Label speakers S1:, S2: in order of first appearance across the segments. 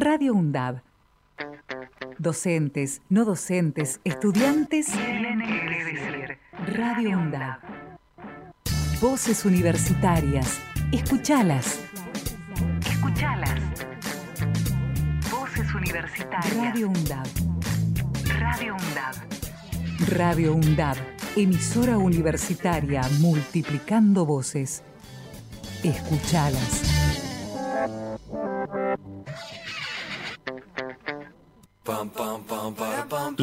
S1: Radio UNDAB. Docentes, no docentes, estudiantes. Radio UNDAB. Voces universitarias. Escuchalas. Escuchalas. Voces universitarias. Radio UNDAB. Radio UNDAB. Radio UNDAB. Emisora universitaria multiplicando voces. Escuchalas.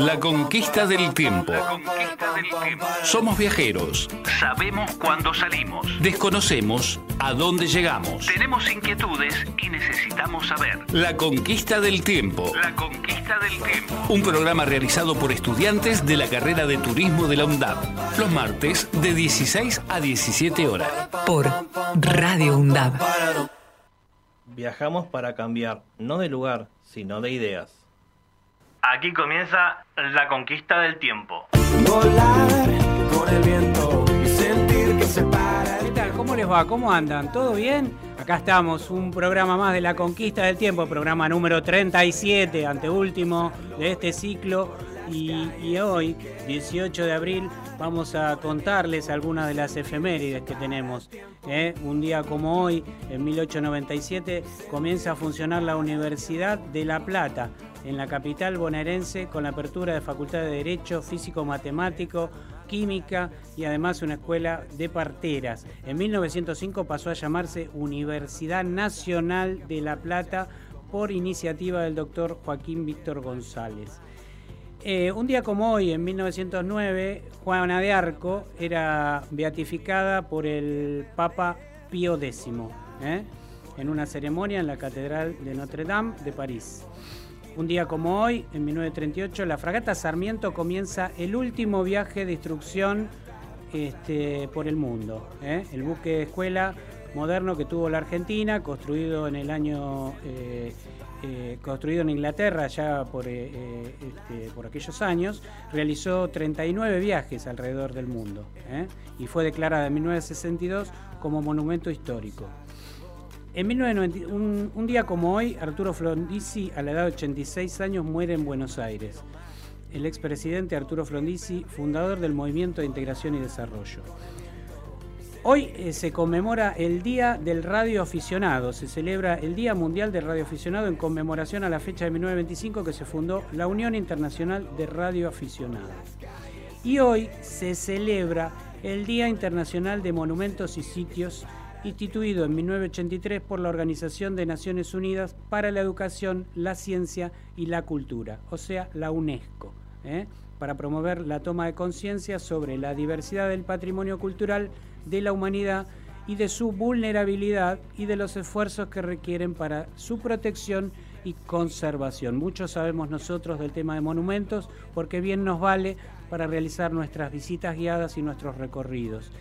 S2: La conquista del tiempo. Somos viajeros.
S3: Sabemos cuándo salimos.
S2: Desconocemos a dónde llegamos.
S3: Tenemos inquietudes y necesitamos saber.
S2: La conquista del tiempo.
S3: La conquista del tiempo.
S2: Un programa realizado por estudiantes de la carrera de turismo de la UNDAB. Los martes de 16 a 17 horas.
S1: Por Radio UNDAB.
S4: Viajamos para cambiar, no de lugar, sino de ideas.
S3: Aquí comienza la conquista del tiempo.
S5: Volar con el viento y sentir que se para.
S6: ¿Qué tal? ¿Cómo les va? ¿Cómo andan? ¿Todo bien? Acá estamos, un programa más de la conquista del tiempo, programa número 37, anteúltimo de este ciclo. Y, y hoy, 18 de abril, vamos a contarles algunas de las efemérides que tenemos. ¿eh? Un día como hoy, en 1897, comienza a funcionar la Universidad de La Plata, en la capital bonaerense, con la apertura de Facultad de Derecho, Físico Matemático, Química y además una escuela de parteras. En 1905 pasó a llamarse Universidad Nacional de La Plata por iniciativa del doctor Joaquín Víctor González. Eh, un día como hoy, en 1909, Juana de Arco era beatificada por el Papa Pío X ¿eh? en una ceremonia en la Catedral de Notre Dame de París. Un día como hoy, en 1938, la fragata Sarmiento comienza el último viaje de instrucción este, por el mundo. ¿eh? El buque de escuela moderno que tuvo la Argentina, construido en el año eh, eh, construido en Inglaterra ya por, este, por aquellos años, realizó 39 viajes alrededor del mundo y fue declarada en 1962 como monumento histórico. En 1990, un, un día como hoy, Arturo Frondizi, a la edad de 86 años, muere en Buenos Aires. El expresidente Arturo Frondizi, fundador del Movimiento de Integración y Desarrollo. Hoy eh, se conmemora el Día del Radio Aficionado, se celebra el Día Mundial del Radio Aficionado en conmemoración a la fecha de 1925 que se fundó la Unión Internacional de Radio Aficionados. Y hoy se celebra el Día Internacional de Monumentos y Sitios, instituido en 1983 por la Organización de Naciones Unidas para la Educación, la Ciencia y la Cultura, o sea, la UNESCO. ¿eh? para promover la toma de conciencia sobre la diversidad del patrimonio cultural de la humanidad y de su vulnerabilidad y de los esfuerzos que requieren para su protección y conservación. Mucho sabemos nosotros del tema de monumentos porque bien nos vale para realizar nuestras visitas guiadas y nuestros recorridos.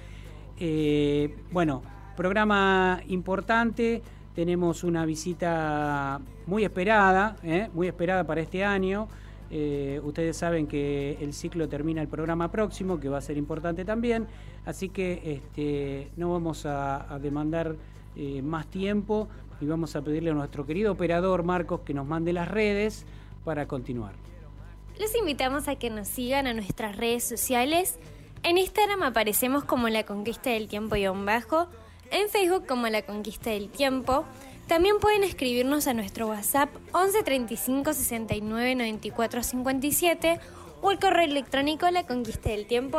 S6: Eh, bueno, programa importante, tenemos una visita muy esperada, ¿eh? muy esperada para este año. Eh, ustedes saben que el ciclo termina el programa próximo, que va a ser importante también, así que este, no vamos a, demandar eh, más tiempo y vamos a pedirle a nuestro querido operador Marcos que nos mande las redes para continuar.
S7: Los invitamos a que nos sigan a nuestras redes sociales. En Instagram aparecemos como La Conquista del Tiempo y un bajo, en Facebook como La Conquista del Tiempo. También pueden escribirnos a nuestro WhatsApp 11 35 69 94 57 o el correo electrónico la conquista del tiempo.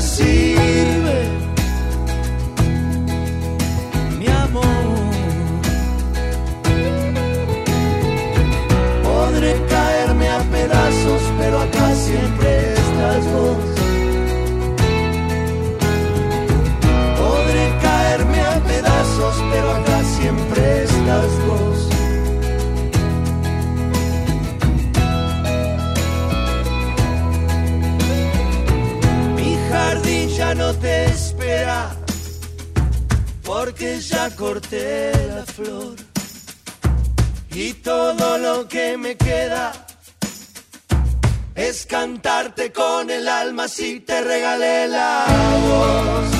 S8: Sirve mi amor. Podré caerme a pedazos, pero acá siempre estás vos. Podré caerme a pedazos, pero acá siempre estás vos. Ya no te espera, porque ya corté la flor. Y todo lo que me queda es cantarte con el alma si te regalé la voz.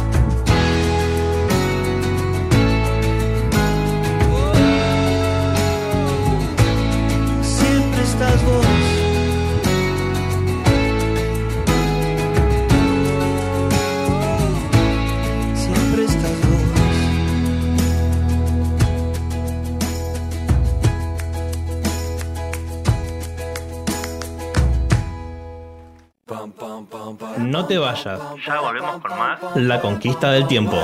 S4: Te vayas.
S3: Ya volvemos con más.
S4: La conquista del tiempo.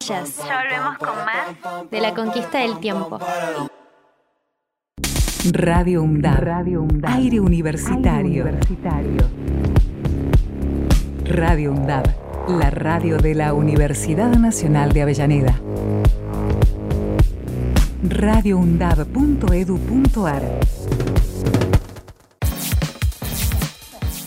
S7: Ya volvemos con más de la conquista del tiempo.
S1: Radio UNDAB. Radio UNDAB. Aire universitario. Radio UNDAB. La radio de la Universidad Nacional de Avellaneda. radioundab.edu.ar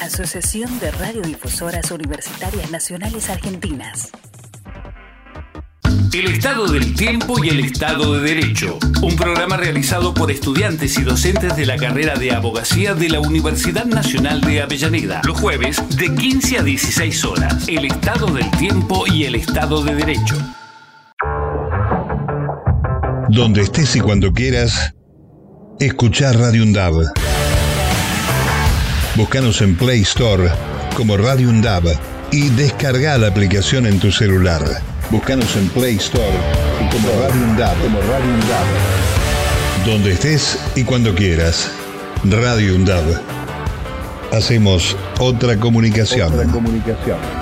S1: Asociación de Radiodifusoras Universitarias Nacionales Argentinas.
S2: El Estado del Tiempo y el Estado de Derecho. Un programa realizado por estudiantes y docentes de la carrera de abogacía de la Universidad Nacional de Avellaneda. Los jueves de 15 a 16 horas. El Estado del Tiempo y el Estado de Derecho.
S9: Donde estés y cuando quieras, escuchar Radio UNDAB. Búscanos en Play Store como Radio UNDAB y descarga la aplicación en tu celular. Búscanos en Play Store como Radio UNDAB. Como Radio UNDAB. Donde estés y cuando quieras. Radio UNDAB. Hacemos otra comunicación.
S10: Otra comunicación.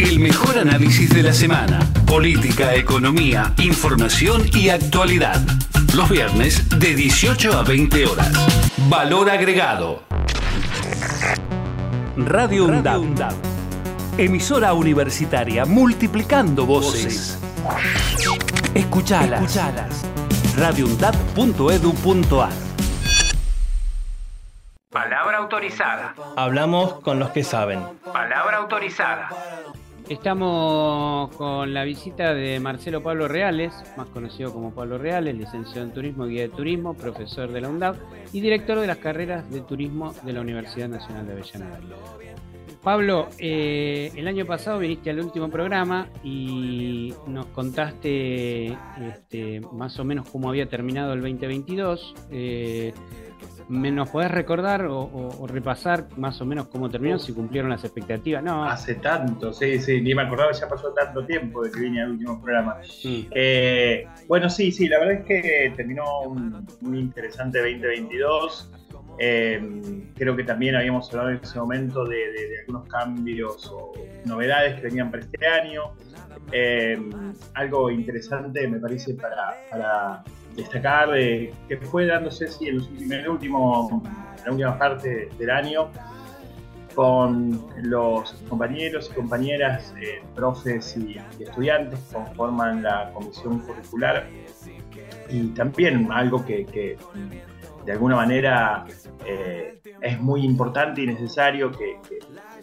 S2: El mejor análisis de la semana. Política, economía, información y actualidad. Los viernes de 18 a 20 horas. Valor Agregado. Radio UNDAB. Emisora universitaria multiplicando voces. Escuchalas. Escuchalas. radioundab.edu.ar
S11: Palabra autorizada.
S4: Hablamos con los que saben.
S11: Palabra autorizada. Estamos con la visita de Marcelo Pablo Reales, más conocido como Pablo Reales, licenciado en Turismo, guía de turismo, profesor de la UNDAV y director de las carreras de turismo de la Universidad Nacional de Avellaneda. Pablo, eh, el año pasado viniste al último programa y nos contaste este, más o menos cómo había terminado el 2022. Eh, ¿me ¿Nos podés recordar o, o- o repasar más o menos cómo terminó, si cumplieron las expectativas? No,
S12: Hace tanto, sí, sí, ni me acordaba, ya pasó tanto tiempo de que vine al último programa. Eh, bueno, sí, sí, la verdad es que terminó un, un interesante 2022. Eh, creo que también habíamos hablado en ese momento de, algunos cambios o novedades que venían para este año. Eh, algo interesante me parece para, destacar eh, que fue dándose sí, en, el la última parte del año con los compañeros y compañeras, eh, profes y, estudiantes que conforman la comisión curricular y también algo que, de alguna manera eh, es muy importante y necesario que, que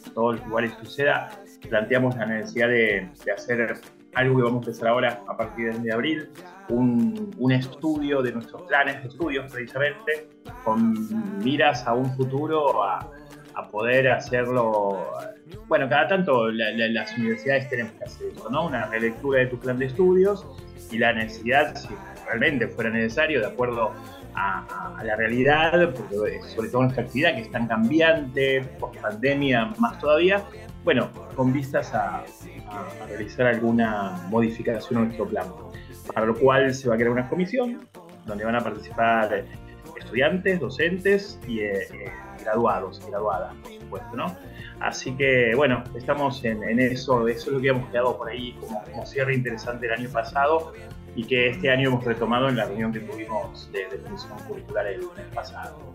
S12: en todos los lugares suceda, planteamos la necesidad de, hacer algo que vamos a empezar ahora a partir del de abril, un, estudio de nuestros planes de estudios precisamente, con miras a un futuro, a, poder hacerlo. Bueno, cada tanto la- la- las universidades tenemos que hacer eso, ¿no? Una relectura de tu plan de estudios y la necesidad, si realmente fuera necesario, de acuerdo a- a la realidad, porque sobre todo nuestra actividad que es tan cambiante, post pandemia más todavía, bueno, con vistas a, a- realizar alguna modificación a nuestro plan. Para lo cual se va a crear una comisión donde van a participar estudiantes, docentes y eh, eh, graduados y graduadas, por supuesto, ¿no? Así que, bueno, estamos en, en eso, eso es lo que hemos quedado por ahí como, como cierre interesante el año pasado y que este año hemos retomado en la reunión que tuvimos de, de comisión curricular el mes pasado.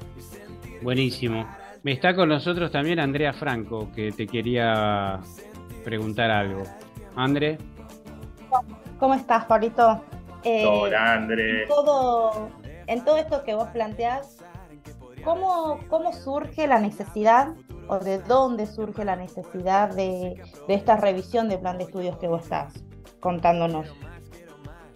S11: buenísimo. Me está con nosotros también Andrea Franco, que te quería preguntar algo. André,
S13: ¿Cómo estás, Pablito? Eh,
S12: Hola, André.
S13: En todo, en todo esto que vos planteás, ¿cómo, ¿cómo surge la necesidad o de dónde surge la necesidad de, de esta revisión de plan de estudios que vos estás contándonos?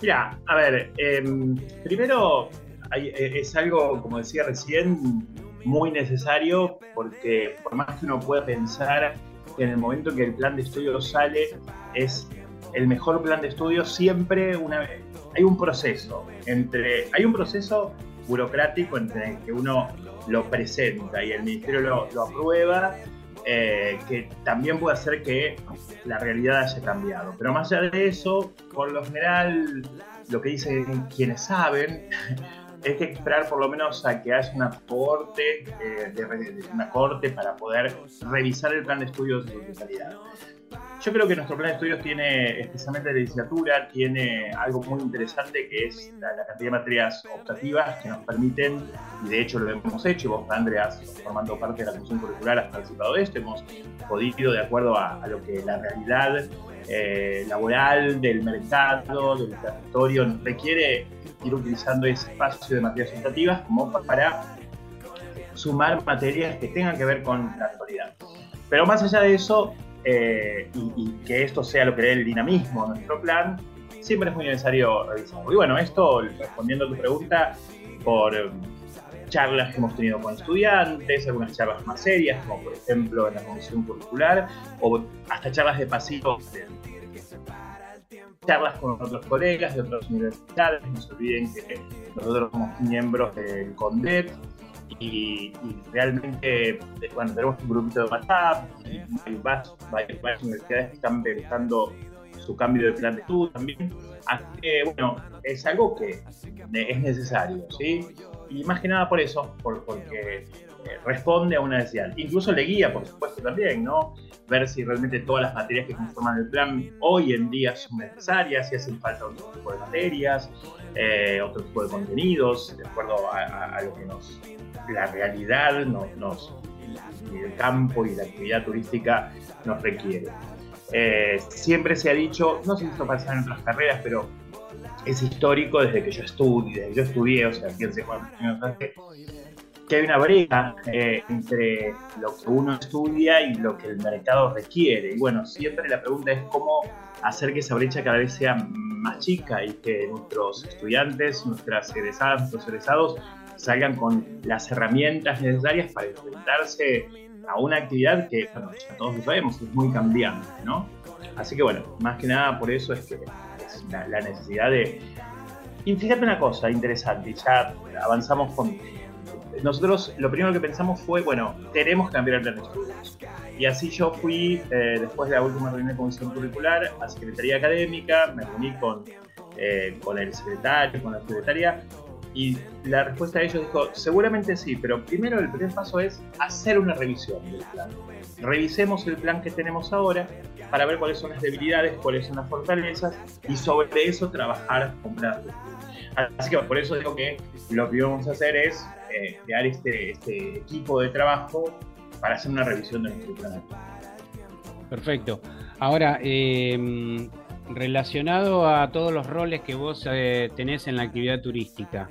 S12: Mira, a ver, em, primero hay- eh, es algo, como decía recién, muy necesario porque por más que uno pueda pensar que en el momento que el plan de estudio sale es el mejor plan de estudio, siempre una, hay un proceso entre, hay un proceso burocrático entre el que uno lo presenta y el ministerio lo aprueba, eh, que también puede hacer que la realidad haya cambiado. Pero más allá de eso, por lo general, lo que dicen quienes saben es que esperar por lo menos a que haya una corte, eh, de, de una corte para poder revisar el plan de estudios su totalidad. Yo creo que nuestro plan de estudios tiene, especialmente de licenciatura, tiene algo muy interesante que es la, la cantidad de materias optativas que nos permiten, y de hecho lo hemos hecho, y vos, Andreas, formando parte de la comisión curricular, has participado de esto, hemos podido, de acuerdo a, a lo que la realidad eh, laboral, del mercado, del territorio, nos requiere ir utilizando ese espacio de materias optativas como para sumar materias que tengan que ver con la actualidad. Pero más allá de eso, eh, y, que esto sea lo que dé el dinamismo a nuestro plan, siempre es muy necesario revisarlo. Y bueno, esto, respondiendo a tu pregunta, por eh, charlas que hemos tenido con estudiantes, algunas charlas más serias, como por ejemplo en la comisión curricular, o hasta charlas de pasillo, charlas con otros colegas de otras universidades, no se olviden que nosotros somos miembros del CONDEP, y, y realmente, eh, bueno, tenemos un grupito de WhatsApp, y varias, universidades que están pensando su cambio de plan de estudio también. Así que, bueno, es algo que es necesario, ¿sí? Y más que nada por eso, por, porque responde a una necesidad. Incluso le guía, por supuesto, también, ¿no? Ver si realmente todas las materias que conforman el plan hoy en día son necesarias, si hacen falta otro tipo de materias, eh, otro tipo de contenidos, de acuerdo a, lo que nos, la realidad nos, el campo y la actividad turística nos requiere. Eh, siempre se ha dicho, no sé si esto pasa en otras carreras, pero es histórico desde que yo estudié, desde que yo estudié, o sea, años hace, que hay una brecha eh, entre lo que uno estudia y lo que el mercado requiere. Y bueno, siempre la pregunta es cómo hacer que esa brecha cada vez sea más chica y que nuestros estudiantes, nuestras egresadas, nuestros egresados salgan con las herramientas necesarias para enfrentarse a una actividad que, bueno, ya todos lo sabemos, es muy cambiante, ¿no? Así que bueno, más que nada por eso es que la, necesidad de... Y fíjate una cosa interesante, ya avanzamos con... Nosotros lo primero que pensamos fue, bueno, queremos cambiar de estudios. Y así yo fui, eh, después de la última reunión de comisión curricular, a Secretaría Académica, me reuní con, eh, con el secretario, con la secretaria, y la respuesta de ellos dijo, seguramente sí, pero primero el primer paso es hacer una revisión del plan. Revisemos el plan que tenemos ahora para ver cuáles son las debilidades, cuáles son las fortalezas y sobre eso trabajar con plan. Así que por eso digo que lo que vamos a hacer es eh, crear este, este, equipo de trabajo para hacer una revisión de nuestro plan.
S11: Perfecto. Ahora, eh, relacionado a todos los roles que vos eh, tenés en la actividad turística,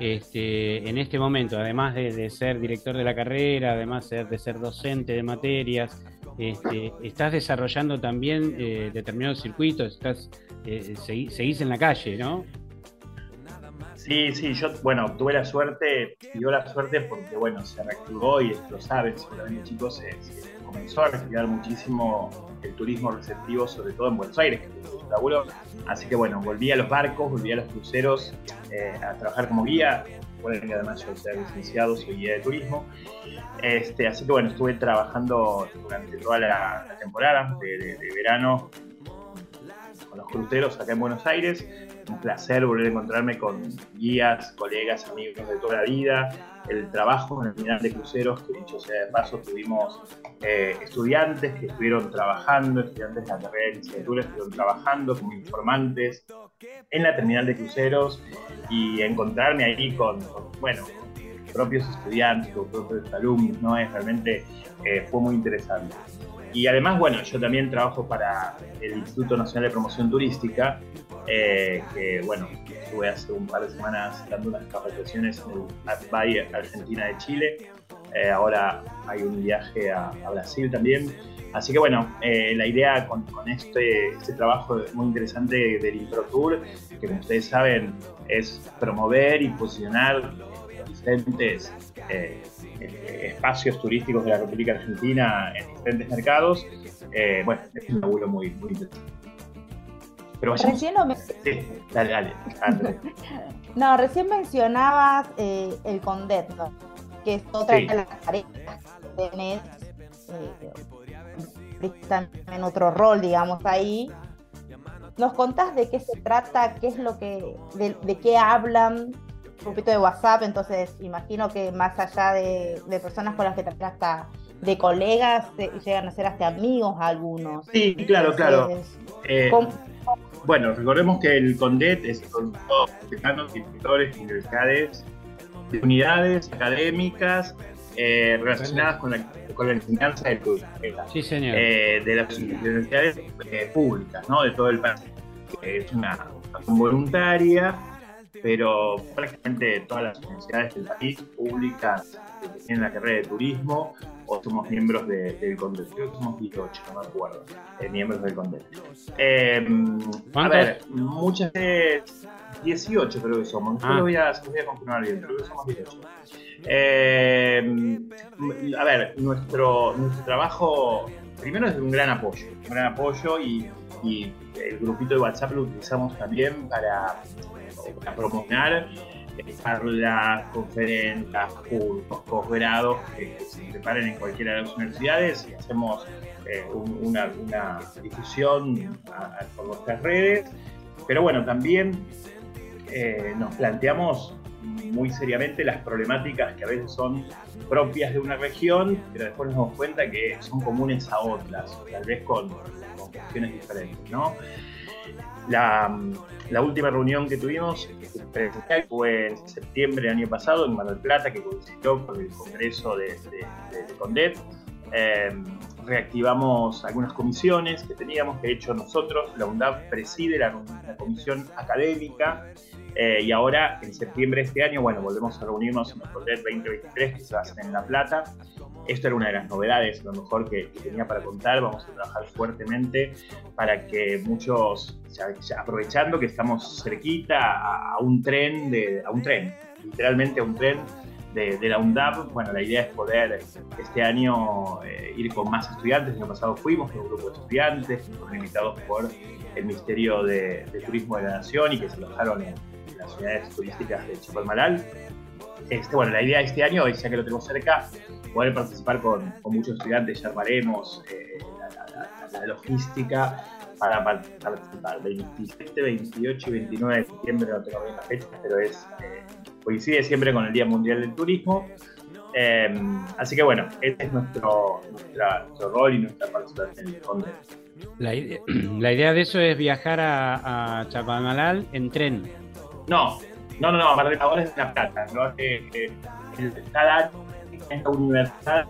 S11: este, en este momento, además de, ser director de la carrera, además de ser docente de materias, este, estás desarrollando también eh, determinados circuitos, estás, eh, seguís en la calle, ¿no?
S12: Sí, sí, yo, bueno, tuve la suerte, dio la suerte porque, bueno, se reactivó y lo saben, seguramente chicos, se, comenzó a reactivar muchísimo el turismo receptivo, sobre todo en Buenos Aires, que es un laburo. Así que, bueno, volví a los barcos, volví a los cruceros eh, a trabajar como guía. Recuerden que además yo soy licenciado, soy guía de turismo. Este, así que, bueno, estuve trabajando durante toda la, temporada de verano con los cruceros acá en Buenos Aires un placer volver a encontrarme con guías, colegas, amigos de toda la vida. El trabajo en el terminal de cruceros, que dicho sea de paso, tuvimos eh, estudiantes que estuvieron trabajando, estudiantes de la carrera de licenciatura estuvieron trabajando como informantes en la terminal de cruceros y encontrarme ahí con, bueno, propios estudiantes, propios alumnos, ¿no? Es realmente eh, fue muy interesante. Y además, bueno, yo también trabajo para el Instituto Nacional de Promoción Turística, eh, que bueno, estuve hace un par de semanas dando unas capacitaciones en el Bahía Argentina de Chile. Eh, ahora hay un viaje a, Brasil también. Así que bueno, eh, la idea con, este, este, trabajo muy interesante del IntroTour, que como ustedes saben es promover y posicionar diferentes espacios turísticos de la República Argentina en diferentes mercados. bueno, es un laburo muy, muy interesante.
S13: Recién no, no, recién mencionabas eh, el Condet, que es otra de las tareas que tenés eh, en otro rol, digamos, ahí. ¿Nos contás de qué se trata? ¿Qué es lo que, de, qué hablan? Un poquito de WhatsApp, entonces imagino que más allá de, personas con las que te hasta de colegas, llegan a ser hasta amigos algunos.
S12: Sí, claro, claro. Eh, bueno, recordemos que el CONDET es con todos los inspectores, universidades, de unidades académicas eh, relacionadas con la, con la enseñanza del
S11: Sí, señor.
S12: Eh, de las universidades eh, públicas, ¿no? De todo el país. Es una voluntaria, pero prácticamente todas las universidades del país públicas que tienen la carrera de turismo o somos miembros del CONDET. Creo que somos 18, no me acuerdo, eh, miembros del CONDET. Eh, a ver, muchas de 18 creo que somos. Después ah. lo voy a, voy a confirmar bien, creo que somos 18. Eh, a ver, nuestro, nuestro trabajo primero es de un gran apoyo, un gran apoyo y, y el grupito de WhatsApp lo utilizamos también para, para promocionar charlas, conferencias, cursos, posgrados que, se preparen en cualquiera de las universidades y hacemos eh, un- una, una difusión a- a- por nuestras redes. Pero bueno, también eh, nos planteamos muy seriamente las problemáticas que a veces son propias de una región, pero después nos damos cuenta que son comunes a otras, tal vez con, con cuestiones diferentes, ¿no? La, la última reunión que tuvimos presencial fue en septiembre del año pasado en Mar Plata, que coincidió con el Congreso de, de, de- de Condet. Eh, reactivamos algunas comisiones que teníamos, de hecho nosotros, la UNDAP preside la comisión académica eh, y ahora en septiembre de este año, bueno, volvemos a reunirnos en el Condet 2023 que se va a hacer en La Plata. Esto era una de las novedades, a lo mejor que, que tenía para contar. Vamos a trabajar fuertemente para que muchos, ya- ya aprovechando que estamos cerquita a, a un tren, de, a un tren, literalmente a un tren de, de la UNDAP, bueno, la idea es poder este año eh, ir con más estudiantes. El año pasado fuimos con un grupo de estudiantes, fueron invitados por el Ministerio de, de Turismo de la Nación y que se alojaron en las ciudades turísticas de Chapalmalal. Este, bueno, la idea de este año ya que lo tenemos cerca, poder participar con, con muchos estudiantes, ya armaremos eh, la, la- la- la logística para par- participar. 27, 28 y 29 de septiembre, no tengo bien las fechas, pero es, eh, coincide siempre con el Día Mundial del Turismo. Eh, así que bueno, este es nuestro, nuestra- nuestro rol y nuestra participación en el Conde.
S11: La idea, la idea de eso es viajar a, a Chapamalal en tren.
S12: No, no, no, no, Mar del ahora es La Plata. ¿no? Eh, el- cada la universidad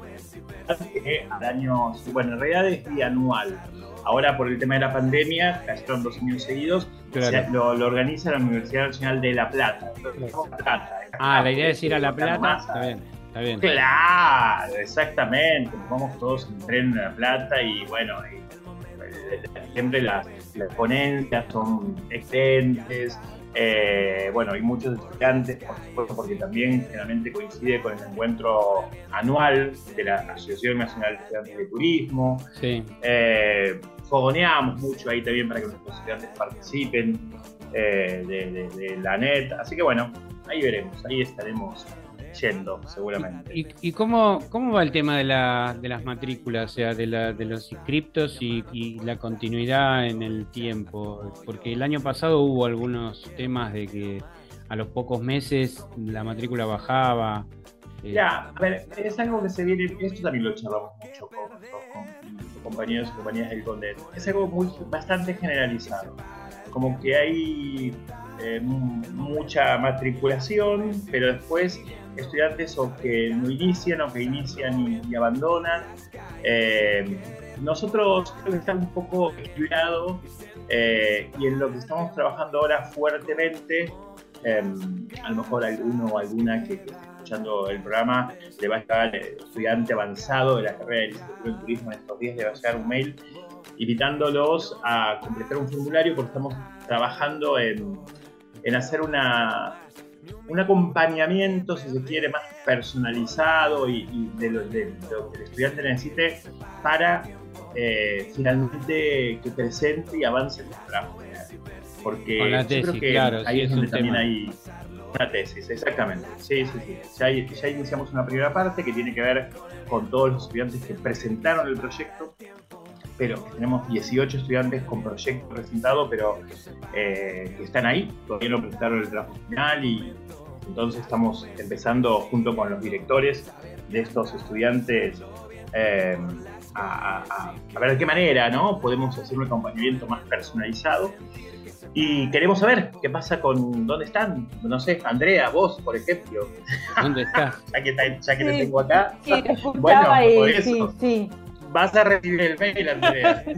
S12: eh, al año, bueno, en realidad es bianual. Ahora por el tema de la pandemia, cayeron dos años seguidos,
S11: Claro.
S12: lo, lo organiza la Universidad Nacional de La Plata. Entonces, La Plata.
S11: Ah, la idea es ir a La
S12: Plata.
S11: Está bien, está bien.
S12: Claro, exactamente. Nos vamos todos en tren a La Plata y bueno, y, eh, siempre las, las ponencias son excelentes. Eh, bueno, hay muchos estudiantes, por supuesto, porque también generalmente coincide con el encuentro anual de la Asociación Nacional de Estudiantes de Turismo.
S11: Sí.
S12: Eh, fogoneamos mucho ahí también para que nuestros estudiantes participen eh, de, de- de la net. Así que bueno, ahí veremos, ahí estaremos yendo seguramente.
S11: ¿Y, y cómo, cómo va el tema de, la, de las matrículas, o sea, de, la, de los inscriptos y, y la continuidad en el tiempo? Porque el año pasado hubo algunos temas de que a los pocos meses la matrícula bajaba. eh,
S12: Ya, a ver, es algo que se viene, esto también lo charlamos mucho con, con- con compañeros y compañeras del Condet, es algo muy, bastante generalizado, como que hay eh, mu- mucha matriculación, pero después estudiantes o que no inician o que inician y, abandonan. Eh, nosotros creo que estamos un poco equilibrados eh, y en lo que estamos trabajando ahora fuertemente, eh, a lo mejor alguno o alguna que, que esté escuchando el programa le va a estar eh, estudiante avanzado de la carrera de licenciatura en turismo en estos días, le va a llegar un mail invitándolos a completar un formulario porque estamos trabajando en, en hacer una, un acompañamiento, si se quiere, más personalizado y, y de, lo, de lo que el estudiante necesite para eh, finalmente que presente y avance en el trabajo. Porque yo creo que
S11: claro,
S12: ahí
S11: sí,
S12: es donde también
S11: tema.
S12: hay una tesis, exactamente. Sí, sí, sí. Ya, ya iniciamos una primera parte que tiene que ver con todos los estudiantes que presentaron el proyecto pero tenemos 18 estudiantes con proyecto presentado, pero eh, que están ahí, todavía no presentaron el trabajo final y entonces estamos empezando junto con los directores de estos estudiantes eh, a, a- a ver de qué manera ¿no? podemos hacer un acompañamiento más personalizado. Y queremos saber qué pasa con dónde están. No sé, Andrea, vos, por ejemplo.
S11: ¿Dónde estás?
S12: ya que, ya que te
S13: Sí,
S12: tengo acá.
S13: Sí, te escuchaba
S12: Bueno, por
S13: y
S12: eso.
S13: sí, sí.
S12: Vas a recibir el mail, Andrea.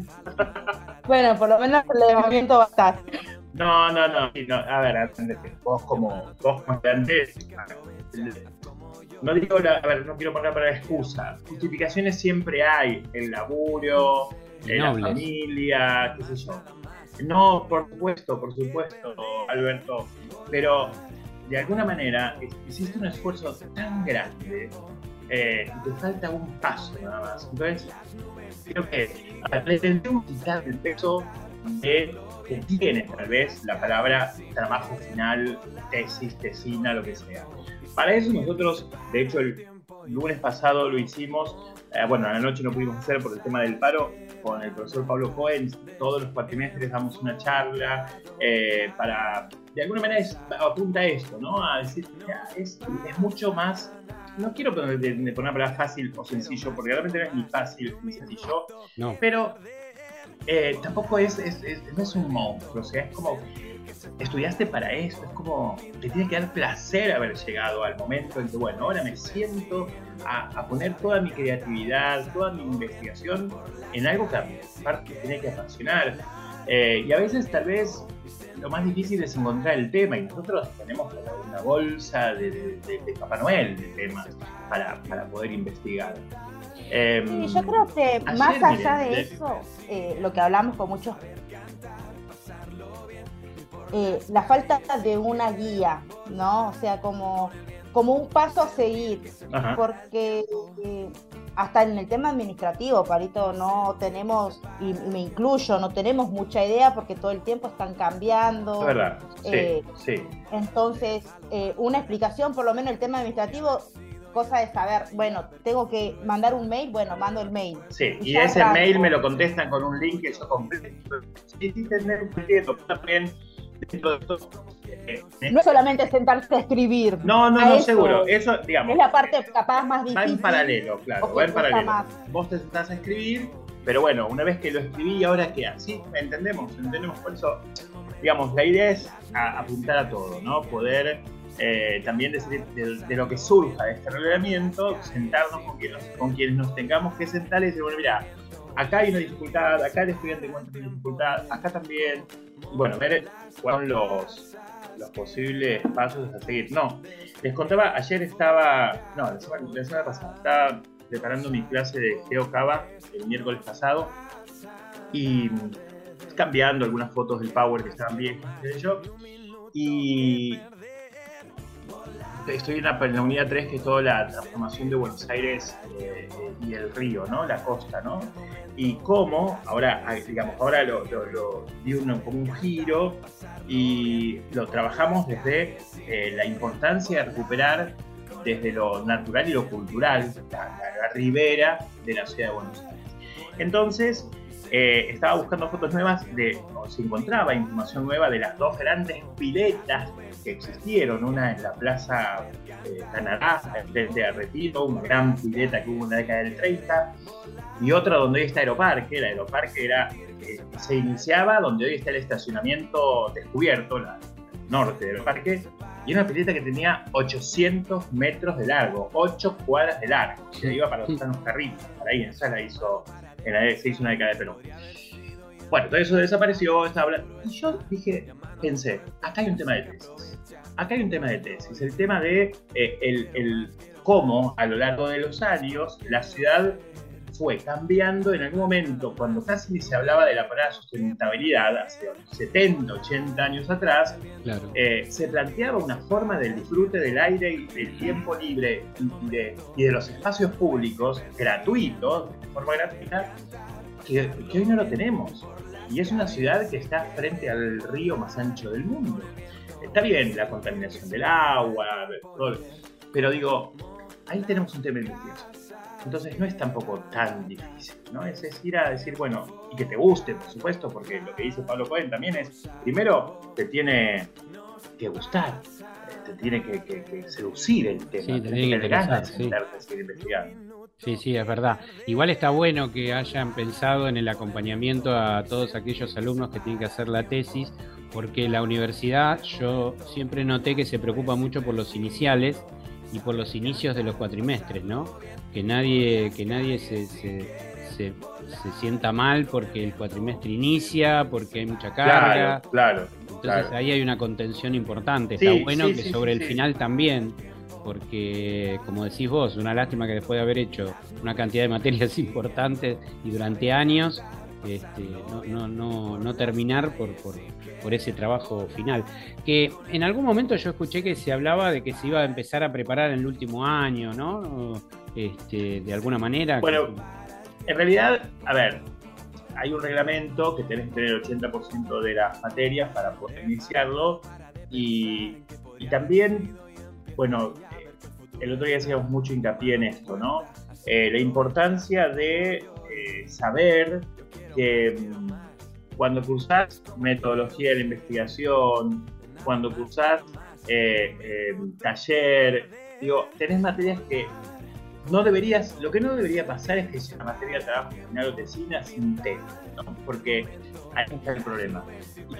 S13: Bueno, por lo menos el movimiento va a estar.
S12: No, no, no. A ver, vos como, vos como estudiante, no digo, la, a ver, no quiero poner para excusa. Justificaciones siempre hay. El laburo, eh, la familia, qué sé yo. No, por supuesto, por supuesto, Alberto. Pero de alguna manera hiciste un esfuerzo tan grande eh, te falta un paso nada más. Entonces, creo que ver, le el peso de que tiene tal vez la palabra trabajo final, tesis, tesina, lo que sea. Para eso nosotros, de hecho, el lunes pasado lo hicimos, eh, bueno, a la noche no pudimos hacer por el tema del paro, con el profesor Pablo Cohen, todos los cuatrimestres damos una charla eh, para, de alguna manera es, apunta a esto, ¿no? A decir, es, es mucho más no quiero poner, de, poner palabra fácil o sencillo, porque realmente no es ni fácil ni sencillo, no. pero eh, tampoco es, es, no es un monstruo, o sea, es como estudiaste para esto, es como te tiene que dar placer haber llegado al momento en que, bueno, ahora me siento a, poner toda mi creatividad, toda mi investigación en algo que a mi parte tiene que apasionar. Eh, y a veces tal vez lo más difícil es encontrar el tema y nosotros tenemos una bolsa de, Papá Noel de temas para, para poder investigar.
S13: Em, yo creo que más allá de eso, eh, lo que hablamos con muchos, eh, la falta de una guía, ¿no? O sea, como, como un paso a seguir, porque eh, hasta en el tema administrativo, Parito, no tenemos, y me incluyo, no tenemos mucha idea porque todo el tiempo están cambiando.
S12: Es verdad, sí, sí.
S13: Entonces, una explicación, por lo menos el tema administrativo, cosa de saber, bueno, tengo que mandar un mail, bueno, mando el mail.
S12: Sí, y, ese mail me lo contestan con un link que yo completo. Sí, sí, tener un también
S13: eh, no es solamente sentarse a escribir.
S12: No, no, no, seguro. Eso, digamos.
S13: Es la parte capaz más difícil.
S12: Va en paralelo, claro. Va en paralelo. Vos te sentás a escribir, pero bueno, una vez que lo escribí, ¿ahora qué? Así entendemos, entendemos por eso. Digamos, la idea es apuntar a todo, ¿no? Poder eh, también de, lo que surja de este reglamento, sentarnos con quienes, nos tengamos que sentar y decir, bueno, mira, acá hay una dificultad, acá el estudiante encuentra una dificultad, acá también. bueno, ver cuáles los, los posibles pasos a seguir. No, les contaba, ayer estaba, no, la semana, pasada, estaba preparando mi clase de GeoCava el miércoles pasado y cambiando algunas fotos del Power que estaban bien, yo. Y estoy en la, unidad 3, que es toda la transformación de Buenos Aires eh, y el río, ¿no? La costa, ¿no? Y cómo, ahora, digamos, ahora lo, di como un giro y lo trabajamos desde eh, la importancia de recuperar desde lo natural y lo cultural la, ribera de la ciudad de Buenos Aires. Entonces, eh, estaba buscando fotos nuevas de, o se encontraba información nueva de las dos grandes piletas que existieron, una en la Plaza eh, Canadá, frente a Retiro, una gran pileta que hubo en la década del 30, y otra donde hoy está Aeroparque, el Aeroparque era, eh, se iniciaba donde hoy está el estacionamiento descubierto, la, norte del parque, y una pileta que tenía 800 metros de largo, 8 cuadras de largo, se iba para donde están los carritos, para ahí, esa la hizo, en la, se hizo una década de Perú. Bueno, todo eso desapareció, estaba y yo dije, pensé, acá hay un tema de tesis acá hay un tema de tesis, el tema de eh, el, cómo a lo largo de los años la ciudad fue cambiando en algún momento, cuando casi se hablaba de la palabra sustentabilidad, hace 70, 80 años atrás, eh, se planteaba una forma del disfrute del aire y del tiempo libre y de, los espacios públicos gratuitos, de forma gratuita, que, que hoy no lo tenemos. Y es una ciudad que está frente al río más ancho del mundo. Está bien la contaminación del agua, pero digo, ahí tenemos un tema de investigación. Entonces no es tampoco tan difícil, ¿no? Es, ir a decir, bueno, y que te guste, por supuesto, porque lo que dice Pablo Cohen también es, primero, te tiene que gustar, te tiene que, seducir el tema,
S11: sí, te tiene que ganas investigando. Sí, sí, es verdad. Igual está bueno que hayan pensado en el acompañamiento a todos aquellos alumnos que tienen que hacer la tesis, porque la universidad yo siempre noté que se preocupa mucho por los iniciales y por los inicios de los cuatrimestres, ¿no? Que nadie, que nadie se, se, sienta mal porque el cuatrimestre inicia, porque hay mucha carga.
S12: Claro, claro.
S11: Entonces ahí hay una contención importante. Está bueno que sobre el final también, porque como decís vos, una lástima que después de haber hecho una cantidad de materias importantes y durante años, este, no, no, no, no terminar por, por, por, ese trabajo final. Que en algún momento yo escuché que se hablaba de que se iba a empezar a preparar en el último año, ¿no? Este, de alguna manera.
S12: Bueno, en realidad, a ver, hay un reglamento que tenés que tener el 80% de las materias para poder iniciarlo y, también, bueno, el otro día hacíamos mucho hincapié en esto, ¿no? Eh, la importancia de eh, saber que mm, cuando cursás metodología de la investigación, cuando cursás taller, digo, tenés materias que no deberías, lo que no debería pasar es que sea una materia de trabajo final o tesina sin tema, ¿no? porque ahí está el problema.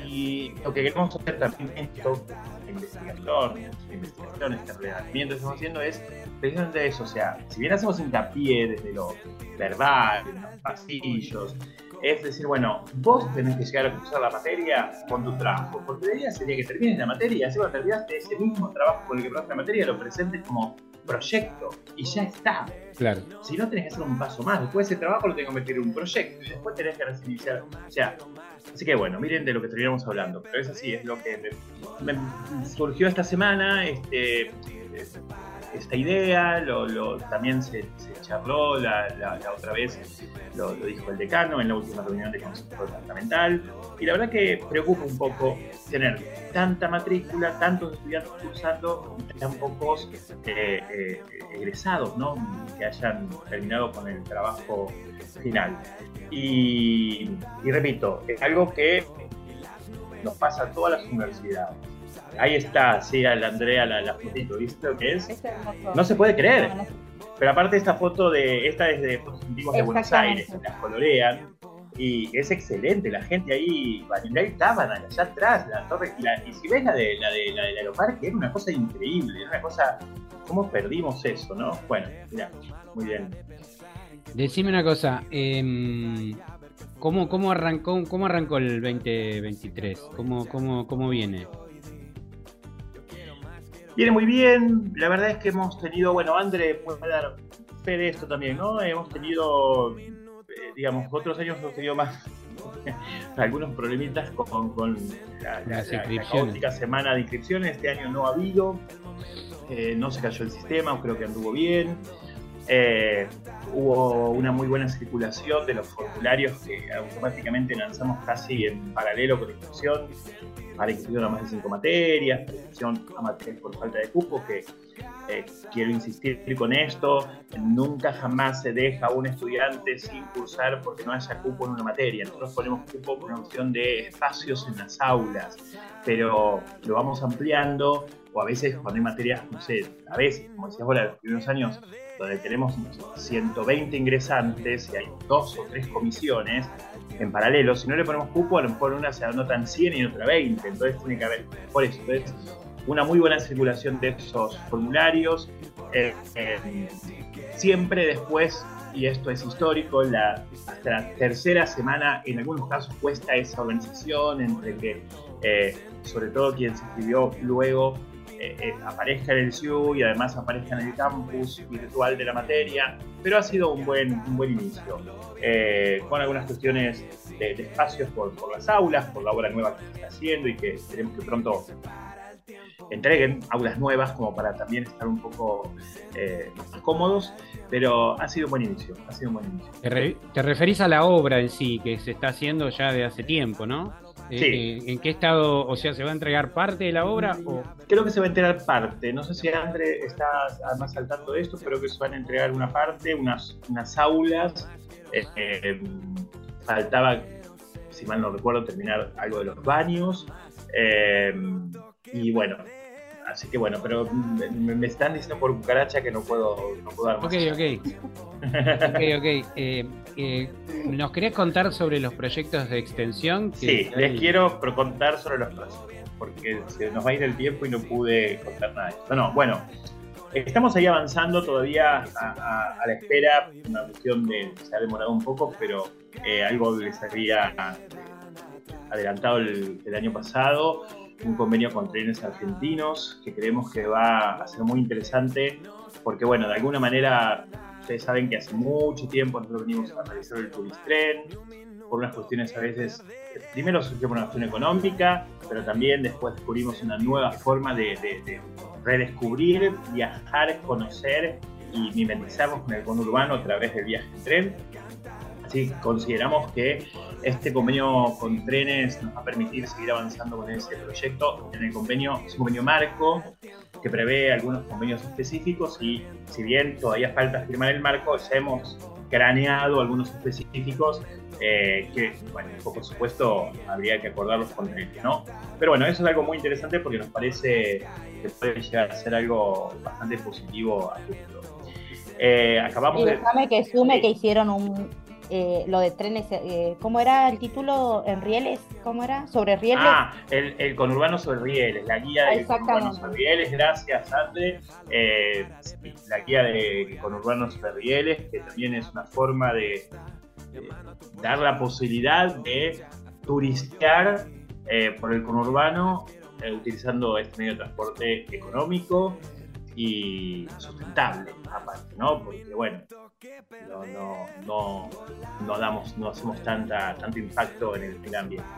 S12: Y lo que queremos hacer también esto, la investigación, la investigación, este relevamiento que estamos haciendo es precisamente eso, o sea, si bien hacemos hincapié desde lo verbal, en los pasillos, es decir, bueno, vos tenés que llegar a cursar la materia con tu trabajo, porque la idea sería que termines la materia y así cuando terminaste ese mismo trabajo con el que probaste la materia lo presentes como proyecto y ya está.
S11: Claro.
S12: Si no, tenés que hacer un paso más. Después de ese trabajo lo tengo que meter en un proyecto y después tenés que iniciar. O sea, así que bueno, miren de lo que estaríamos hablando. Pero es así, es lo que me, surgió esta semana. Este, esta idea, lo, también se, charló la, otra vez, lo, dijo el decano en la última reunión de Consejo Departamental, y la verdad que preocupa un poco tener tanta matrícula, tantos estudiantes cursando y tan pocos eh, eh, egresados, ¿no? que hayan terminado con el trabajo final. Y, y repito, es algo que nos pasa a todas las universidades Ahí está, sí, al Andrea la, la fotito, ¿viste lo que es? No se puede creer. Pero aparte esta foto de, esta es de fotos antiguas de Buenos Aires, las colorean y es excelente, la gente ahí, ahí estaban allá atrás, la torre, y, si ves la de la de la del aeroparque, era una cosa increíble, era una cosa, ¿cómo perdimos eso, no? Bueno, mira, muy bien.
S11: Decime una cosa, eh, ¿cómo, cómo, arrancó, ¿cómo arrancó el 2023? ¿Cómo, cómo, cómo viene?
S12: Viene muy bien, la verdad es que hemos tenido, bueno, André puede dar fe de esto también, ¿no? Hemos tenido, eh, digamos, otros años hemos tenido más, algunos problemitas con, con la, la, semana de inscripciones, este año no ha habido, eh, no se cayó el sistema, creo que anduvo bien. Eh, hubo una muy buena circulación de los formularios que automáticamente lanzamos casi en paralelo con la inscripción para inscripción a más de cinco materias, para inscripción a materias por falta de cupo, que eh, quiero insistir con esto, nunca jamás se deja a un estudiante sin cursar porque no haya cupo en una materia. Nosotros ponemos cupo por una opción de espacios en las aulas, pero lo vamos ampliando o a veces cuando hay materias, no sé, a veces, como decías vos, los primeros años, donde tenemos 120 ingresantes y hay dos o tres comisiones, en paralelo. Si no le ponemos cupo, a lo mejor una se anotan 100 y otra 20. Entonces tiene que haber, por eso, entonces, una muy buena circulación de esos formularios. Eh, siempre después, y esto es histórico, hasta la tercera semana en algunos casos cuesta esa organización entre que, eh, sobre todo quien se escribió luego, aparezca en el SIU y además aparezca en el campus virtual de la materia, pero ha sido un buen, un buen inicio. Eh, con algunas cuestiones de, espacios por, las aulas, por la obra nueva que se está haciendo y que queremos que pronto entreguen aulas nuevas como para también estar un poco eh, más cómodos, pero ha sido un buen inicio, ha sido un buen inicio.
S11: Te, referís a la obra en sí, que se está haciendo ya de hace tiempo, ¿no?
S12: Eh, sí.
S11: ¿En qué estado, o sea, se va a entregar parte de la obra? O?
S12: Creo que se va a entregar parte. No sé si André está más saltando de esto, pero que se van a entregar una parte, unas, unas aulas eh, faltaba, si mal no recuerdo, terminar algo de los baños. Eh, y bueno, así que bueno, pero me, están diciendo por cucaracha que no puedo, no puedo dar más.
S11: Ok, ok. ok, ok. Eh, ¿Nos querés contar sobre los proyectos de extensión?
S12: sí, les quiero contar sobre los proyectos, porque se nos va a ir el tiempo y no pude contar nada. No, bueno, Estamos ahí avanzando todavía a, la espera, una cuestión de, se ha demorado un poco, pero eh, algo les había adelantado el, año pasado, un convenio con trenes argentinos que creemos que va a ser muy interesante, porque bueno, de alguna manera ustedes saben que hace mucho tiempo nosotros venimos a realizar el Turistren, por unas cuestiones a veces, primero surgió por una cuestión económica, pero también después descubrimos una nueva forma de redescubrir, viajar, conocer y mimetizarnos con el urbano a través del viaje en tren. Así consideramos que este convenio con trenes nos va a permitir seguir avanzando con ese proyecto. En el convenio, es un convenio marco que prevé algunos convenios específicos y si bien todavía falta firmar el marco, ya hemos craneado algunos específicos eh, que, bueno, por supuesto habría que acordarlos con trenes, ¿no? Pero bueno, eso es algo muy interesante porque nos parece que puede llegar a ser algo bastante positivo a futuro.
S13: Eh, acabamos y déjame que sume que hicieron un, eh, lo de trenes, eh, ¿cómo era el título en rieles? ¿Cómo era? ¿Sobre rieles?
S12: Ah, el, el conurbano sobre rieles, la guía de conurbano sobre rieles, gracias André. Eh, la guía de conurbano sobre rieles, que también es una forma de, dar la posibilidad de turistear por el conurbano utilizando este medio de transporte económico y sustentable, aparte, ¿no? Porque, bueno, no, no, no, no, damos, no hacemos tanta, tanto impacto en el, en el ambiente.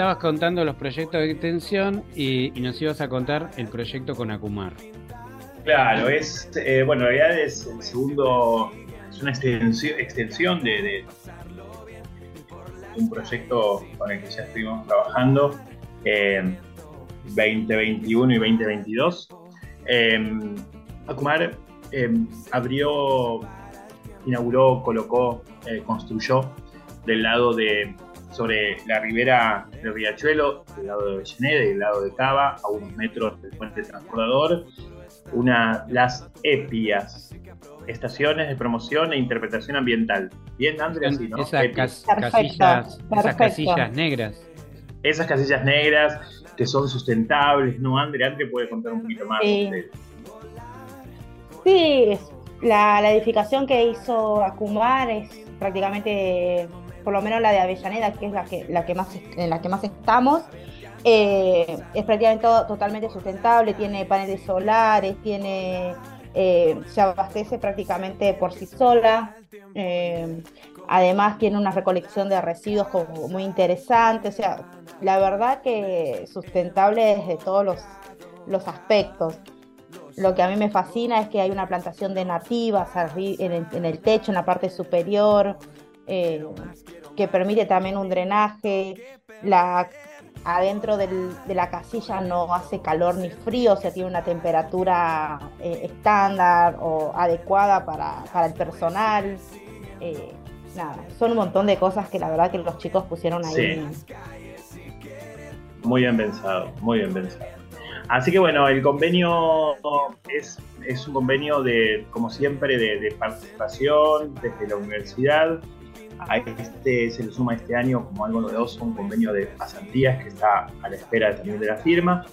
S11: Estabas contando los proyectos de extensión y, nos ibas a contar el proyecto con Acumar.
S12: Claro, es, eh, bueno, en realidad es el segundo, es una extensión, de, un proyecto con el que ya estuvimos trabajando, 2021 eh, y 2022. Eh, Acumar abrió, inauguró, colocó, construyó del lado de sobre la ribera del Riachuelo, del lado de Avellaneda y del lado de Cava, a unos metros del puente transportador, una, las EPIAS, Estaciones de Promoción e Interpretación Ambiental. Bien, Andrea, sí, ¿no?
S11: Esas, casillas, esas casillas negras.
S12: Esas casillas negras que son sustentables, ¿no, Andrea? Andrea puede contar un poquito más.
S13: Sí, sí la, la edificación que hizo Acumar es prácticamente por lo menos la de Avellaneda, que es la que, la que más, en la que más estamos, eh, es prácticamente totalmente sustentable, tiene paneles solares, tiene, eh, se abastece prácticamente por sí sola. Eh, además tiene una recolección de residuos como muy interesante, o sea, la verdad que sustentable desde todos los, los aspectos. Lo que a mí me fascina es que hay una plantación de nativas en el, en el techo, en la parte superior, eh, que permite también un drenaje. La, adentro de la casilla no hace calor ni frío, o sea, tiene una temperatura eh, estándar o adecuada para, para el personal. Eh, nada, son un montón de cosas que la verdad que los chicos pusieron ahí.
S12: Muy bien pensado, muy bien pensado. Así que bueno, el convenio es, es un convenio de, como siempre, de, participación desde la universidad. A este se le suma este año como algo novedoso un convenio de pasantías que está a la espera también de la firma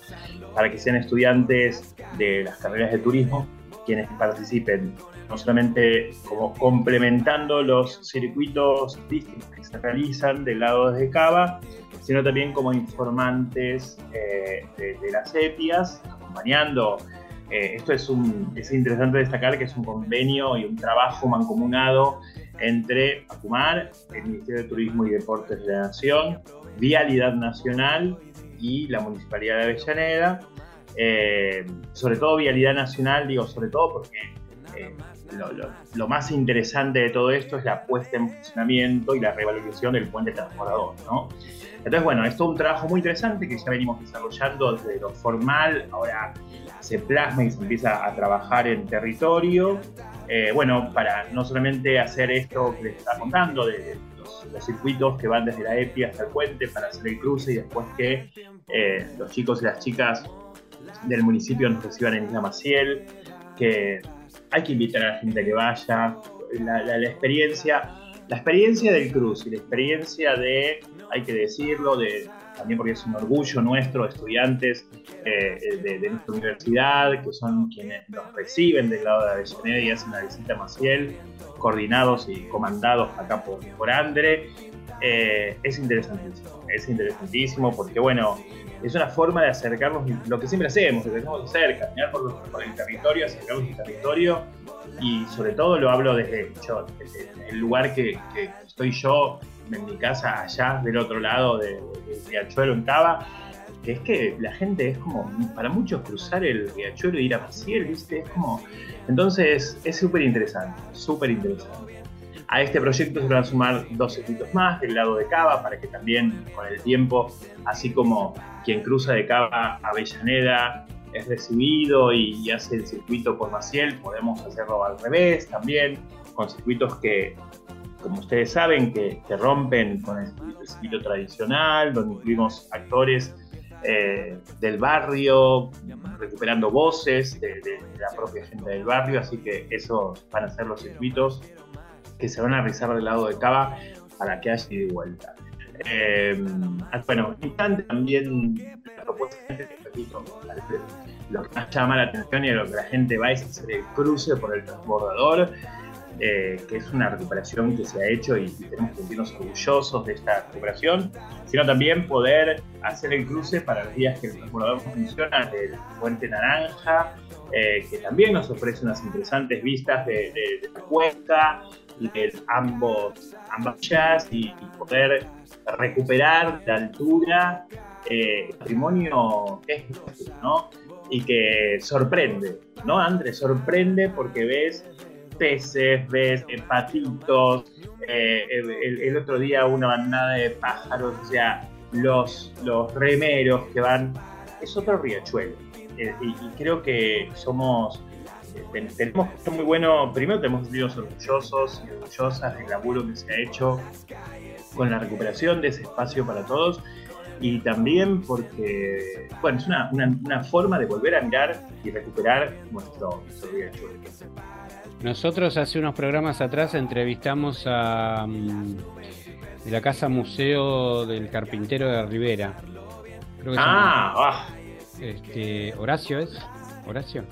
S12: para que sean estudiantes de las carreras de turismo quienes participen no solamente como complementando los circuitos turísticos que se realizan del lado de Cava, sino también como informantes eh, de, las EPIAS, acompañando. Eh, esto es, un, es interesante destacar que es un convenio y un trabajo mancomunado entre Acumar, el Ministerio de Turismo y Deportes de la Nación, Vialidad Nacional y la Municipalidad de Avellaneda. Eh, sobre todo Vialidad Nacional, digo sobre todo porque lo, más interesante de todo esto es la puesta en funcionamiento y la revalorización del puente transbordador, ¿no? Entonces, bueno, es un trabajo muy interesante que ya venimos desarrollando desde lo formal, ahora se plasma y se empieza a trabajar en territorio, eh, bueno, para no solamente hacer esto que les estaba contando, de, los, circuitos que van desde la EPI hasta el puente para hacer el cruce y después que eh, los chicos y las chicas del municipio nos reciban en Isla Maciel, que hay que invitar a la gente a que vaya, la, experiencia, la experiencia del cruce y la experiencia de, hay que decirlo, de también porque es un orgullo nuestro, estudiantes eh, de, nuestra universidad, que son quienes nos reciben del lado de Avellaneda y hacen la visita a Maciel, coordinados y comandados acá por, por Andre. Eh, es interesantísimo, es interesantísimo porque, bueno, es una forma de acercarnos, lo que siempre hacemos, tenemos que hacer, caminar por, el territorio, acercarnos al territorio y sobre todo lo hablo desde, el lugar que, estoy yo, en mi casa, allá del otro lado de, Riachuelo en Cava, que es que la gente es como, para muchos cruzar el Riachuelo y ir a Maciel, ¿viste? Es como, entonces es súper interesante, súper interesante. A este proyecto se van a sumar dos circuitos más del lado de Cava para que también con el tiempo, así como quien cruza de Cava a Avellaneda es recibido y, hace el circuito por Maciel, podemos hacerlo al revés también, con circuitos que, como ustedes saben, que, rompen con el, circuito tradicional, donde incluimos actores eh, del barrio, recuperando voces de, de, la propia gente del barrio, así que esos van a ser los circuitos que se van a realizar del lado de Cava para que haya ida y vuelta. Eh, bueno, también la propuesta lo que más llama la atención y lo que la gente va es hacer el cruce por el transbordador, eh, que es una recuperación que se ha hecho y, tenemos que sentirnos orgullosos de esta recuperación, sino también poder hacer el cruce para los días que el transbordador funciona del Puente Naranja, eh, que también nos ofrece unas interesantes vistas de, de la cuesta, de ambos, ambas jazz y, poder recuperar la altura eh, patrimonio es ¿no? Y que sorprende, ¿no, Andrés? Sorprende porque ves peces, ves patitos, eh, el, otro día una bandada de pájaros, o sea, los, los remeros que van, es otro riachuelo. Eh, y, creo que somos tenemos que muy bueno, primero tenemos que sentirnos orgullosos y orgullosas del laburo que se ha hecho con la recuperación de ese espacio para todos y también porque, bueno, es una, una, forma de volver a mirar y recuperar nuestro, nuestro
S11: Nosotros hace unos programas atrás entrevistamos a mm, la Casa Museo del Carpintero de Rivera.
S12: ah, ah.
S11: Este, Horacio es. Horacio.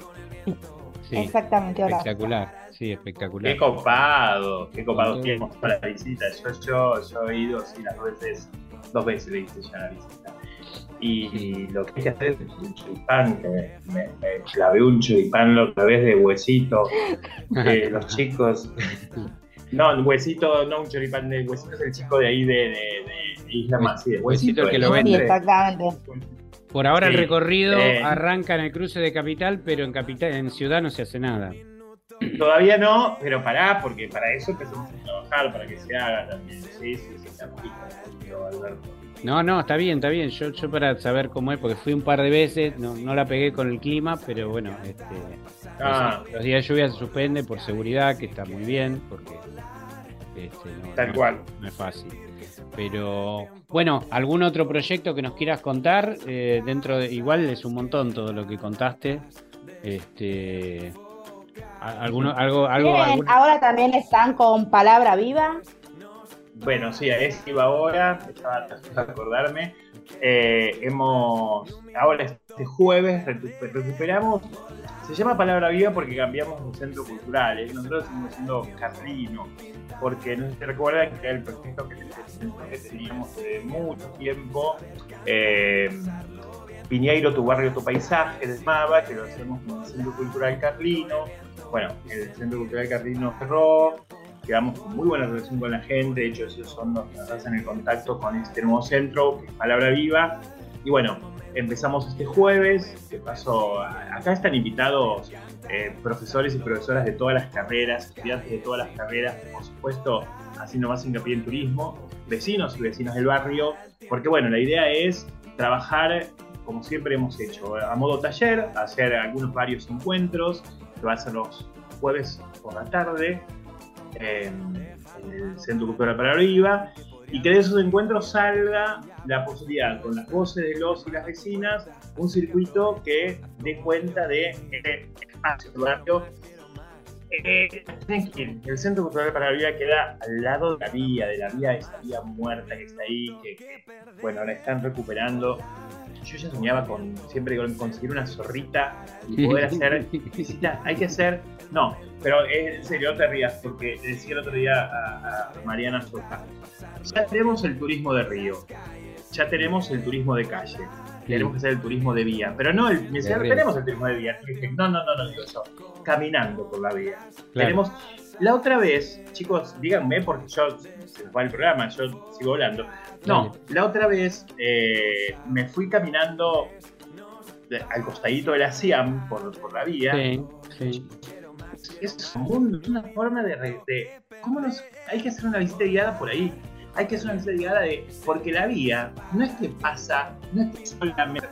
S13: Exactamente,
S11: Espectacular, sí, espectacular.
S12: Qué copado, qué copado tiempo para la visita. Yo, yo, yo he ido sí, las veces, dos veces le hice ya la visita. Y, lo que hay que hacer es un choripán, que me, me clavé un choripán otra vez de huesito. Eh, los chicos. no, huesito, no un choripán de huesito, es el chico de ahí de, de, Isla más, sí, de
S11: Huesito el que lo
S13: Sí,
S11: vende.
S13: exactamente.
S11: Por ahora el recorrido
S12: eh.
S11: arranca en el cruce de capital, pero en capital, en ciudad no se hace nada.
S12: Todavía no, pero pará, porque para eso empezamos a trabajar, para que se haga también. Sí, sí, sí, está Alberto.
S11: No, no, está bien, está bien. Yo, yo para saber cómo es, porque fui un par de veces, no, no la pegué con el clima, pero bueno, este,
S12: Ah.
S11: los, los días de lluvia se suspende por seguridad, que está muy bien, porque este, no,
S12: Tal
S11: no-
S12: cual.
S11: no es fácil. Pero bueno, ¿algún otro proyecto que nos quieras contar? Eh, dentro de, igual es un montón todo lo que contaste. Este, alguno, algo, algo,
S13: Bien,
S11: algún-
S13: ahora también están con Palabra Viva.
S12: Bueno, sí, a eso iba ahora, estaba tratando de acordarme. Eh, hemos, ahora este jueves recu- recuperamos, se llama Palabra Viva porque cambiamos de centro cultural, ¿eh? nosotros seguimos siendo Carlino, porque no sé si te recuerdan que era el proyecto que, teníamos de mucho tiempo, eh, Piñeiro, tu barrio, tu paisaje, de Mava, que lo hacemos en el Centro Cultural Carlino. Bueno, el Centro Cultural Carlino cerró, quedamos con muy buena relación con la gente, de hecho ellos son los que nos hacen el contacto con este nuevo centro, que es Palabra Viva. Y bueno, empezamos este jueves, que pasó, acá están invitados eh, profesores y profesoras de todas las carreras, estudiantes de todas las carreras, por supuesto, haciendo más hincapié en turismo, vecinos y vecinas del barrio, porque bueno, la idea es trabajar como siempre hemos hecho, a modo taller, hacer algunos varios encuentros, que va a ser los jueves por la tarde, el Centro Cultural para Viva, y que de esos encuentros salga la posibilidad, con las voces de los y las vecinas, un circuito que dé cuenta de este espacio. Eh, el Centro Cultural para la Vida queda al lado de la vía, de la vía, esa vía muerta que está ahí, que, bueno, la están recuperando. Yo ya soñaba con siempre con conseguir una zorrita y poder hacer visitas. Hay que hacer, no, pero en serio, no te rías, porque decía el otro día a, a Mariana Soja, ya tenemos el turismo de río, ya tenemos el turismo de calle, tenemos que hacer el turismo de vía, pero no, el, me decía, tenemos el turismo de vía. No, no, no, no digo eso, caminando por la vía.
S11: Claro.
S12: Tenemos, la otra vez, chicos, díganme, porque yo, se nos va el programa, yo sigo hablando. No, la otra vez eh, me fui caminando al costadito de la Siam por, por la vía.
S11: Sí, sí.
S12: Es un una forma de, ¿Cómo nos.? Hay que hacer una visita guiada por ahí. Hay que hacer una visita guiada de. Porque la vía no es que pasa, no es que solamente.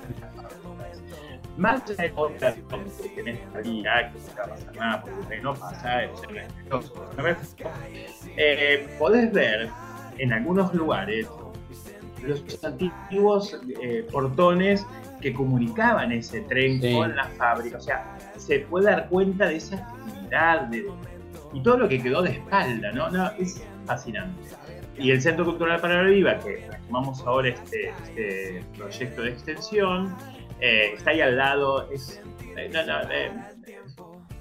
S12: Más allá de otra que tenés la vía, que no va a pasar nada, porque no pasa, es- eh, podés ver en algunos lugares los antiguos eh, portones que comunicaban ese tren
S11: Sí.
S12: con la fábrica. O sea, se puede dar cuenta de esa actividad de- y todo lo que quedó de espalda, ¿no? no es fascinante. Y el Centro Cultural para la Viva, que tomamos ahora este, este proyecto de extensión, eh, está ahí al lado. Es, eh, no, no, eh,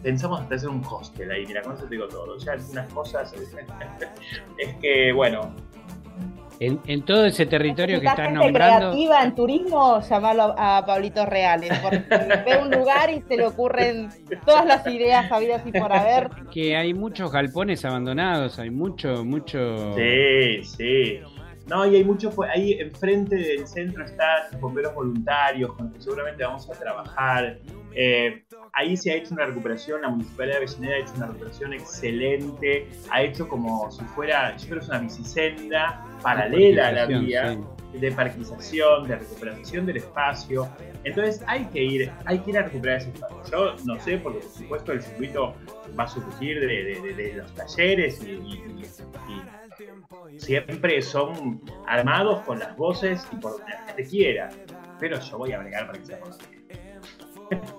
S12: pensamos hasta hacer un hostel ahí, mira, con eso te digo todo. Ya algunas cosas. es que, bueno,
S11: En, en todo ese territorio que
S13: gente
S11: nombrando,
S13: creativa en turismo, llamarlo a Pablito Reales, porque ve un lugar y se le ocurren todas las ideas habidas y por haber.
S11: que hay muchos galpones abandonados, hay mucho, mucho...
S12: Sí, sí. No, y hay mucho, pues, ahí enfrente del centro están bomberos voluntarios, con los que seguramente vamos a trabajar. Eh, ahí se ha hecho una recuperación, la Municipalidad de Avellaneda ha hecho una recuperación excelente, ha hecho como si fuera, yo creo que es una bicisenda paralela a la vía, de parquización, de recuperación del espacio. Entonces hay que ir, hay que ir a recuperar ese espacio. Yo no sé, porque por supuesto el circuito va a surgir de, de- de- de los talleres y- y- y siempre son armados con las voces y por donde la gente quiera. Pero yo voy a bregar para que sea por la.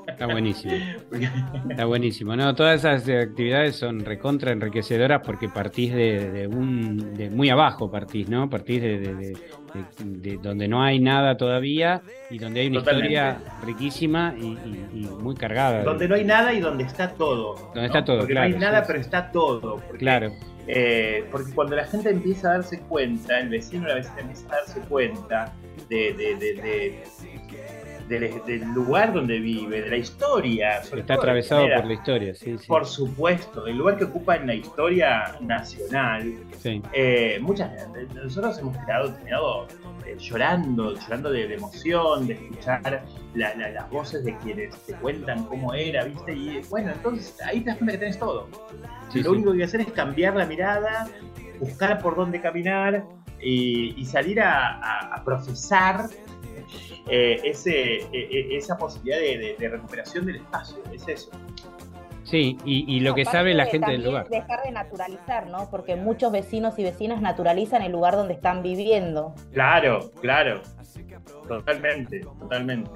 S11: Está buenísimo. Está buenísimo. No, todas esas actividades son recontra enriquecedoras porque partís de, de un de muy abajo partís, ¿no? Partís de, de- de- de- de donde no hay nada todavía y donde hay una
S12: Totalmente.
S11: historia riquísima y, y- y muy cargada. de-
S12: Donde no hay nada y donde está todo.
S11: Donde está todo,
S12: Porque
S11: claro,
S12: no hay nada,
S11: sí.
S12: pero está todo. Porque,
S11: Claro.
S12: eh, porque cuando la gente empieza a darse cuenta, el vecino la vecina empieza a darse cuenta de, de- de- de- del, del lugar donde vive, de la historia.
S11: Está atravesado por la historia, sí, sí.
S12: Por supuesto, del lugar que ocupa en la historia nacional.
S11: Sí.
S12: Eh, muchas nosotros hemos quedado, terminado eh, llorando, llorando de, de emoción, de escuchar la- la- las voces de quienes te cuentan cómo era, ¿viste? Y bueno, entonces ahí te das cuenta que tenés todo.
S11: Sí,
S12: Lo único que hay que hacer es cambiar la mirada, buscar por dónde caminar y, y salir a, a- a profesar eh, ese, e- e- esa posibilidad de, de- de recuperación del espacio. Es eso.
S11: Sí, y, y lo que sabe la
S13: de
S11: gente del lugar.
S13: Dejar de naturalizar, ¿no? Porque muchos vecinos y vecinas naturalizan el lugar donde están viviendo.
S12: Claro, claro. Totalmente, totalmente.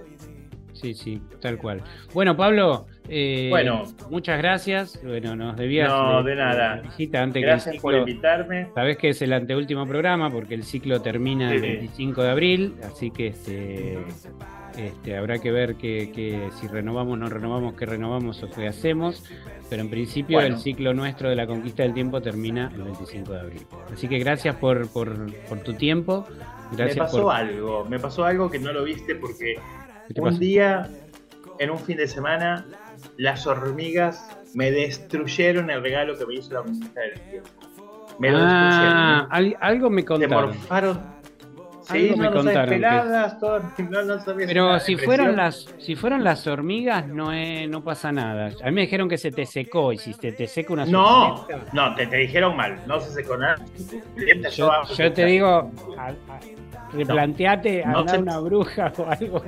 S11: Sí, sí, tal cual. Bueno, Pablo, eh,
S12: Bueno.
S11: muchas gracias. Bueno, nos debías
S12: No, de nada.
S11: visita antes
S12: Gracias
S11: que
S12: por invitarme.
S11: Sabés que es el anteúltimo programa porque el ciclo termina el
S12: Sí.
S11: 25 de abril, así que este, este, habrá que ver que, que si renovamos, no renovamos, qué renovamos o qué hacemos. Pero en principio
S12: Bueno.
S11: el ciclo nuestro de la conquista del tiempo termina el 25 de abril. Así que gracias por, por, por tu tiempo. Gracias
S12: me pasó
S11: por...
S12: algo, me pasó algo que no lo viste porque
S11: ¿Qué te
S12: un
S11: pasó?
S12: día, en un fin de semana, las hormigas me destruyeron el regalo que me hizo la conquista del tiempo. Me lo
S11: Ah, al- algo me
S12: destruyeron. Se
S11: contaron.
S12: morfaron. Sí,
S11: Algo me
S12: no
S11: contaron
S12: peladas, todo, no, no
S11: Pero si fueron las si fueron las hormigas no es- no pasa nada. A mí me dijeron que se te secó y si se te seca una
S12: No, no, te, te dijeron mal, no se secó nada.
S11: Yo, yo te digo, a- a- replanteate
S12: No
S11: andar
S12: se-
S11: una bruja o algo.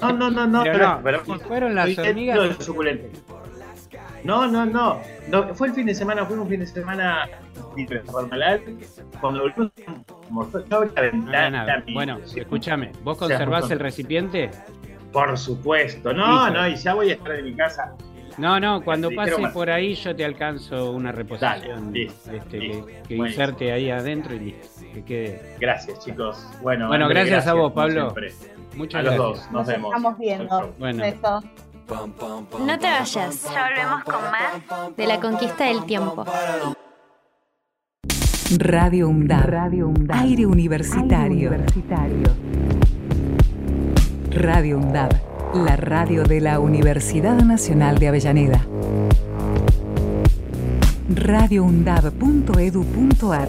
S12: No, no, no, no,
S11: Pero
S12: pero,
S11: no,
S12: pero-
S11: si fueron las hormigas-.
S12: No, no, no, no, Fue el fin de semana, fue un fin de semana normal. Cuando volvimos, yo la
S11: No
S12: ventana.
S11: Bueno, escúchame, ¿vos
S12: O sea,
S11: conservás el recipiente?
S12: Por supuesto, no, no, y ya voy a estar en mi casa.
S11: No, no, cuando
S12: Sí,
S11: pase por ahí yo te alcanzo una reposición
S12: Dale, listo,
S11: este,
S12: listo.
S11: que, inserte ahí adentro y listo. Que quede.
S12: Gracias, chicos. Bueno,
S11: Bueno,
S12: André,
S11: gracias a vos, Pablo. Muchas
S12: a los
S11: gracias.
S12: dos, nos, vemos.
S13: Estamos viendo.
S11: Bueno.
S7: No te vayas, ya volvemos con más de la conquista del tiempo.
S1: Radio UNDAB. Aire universitario. Radio UNDAB. La radio de la Universidad Nacional de Avellaneda. radioundab.edu.ar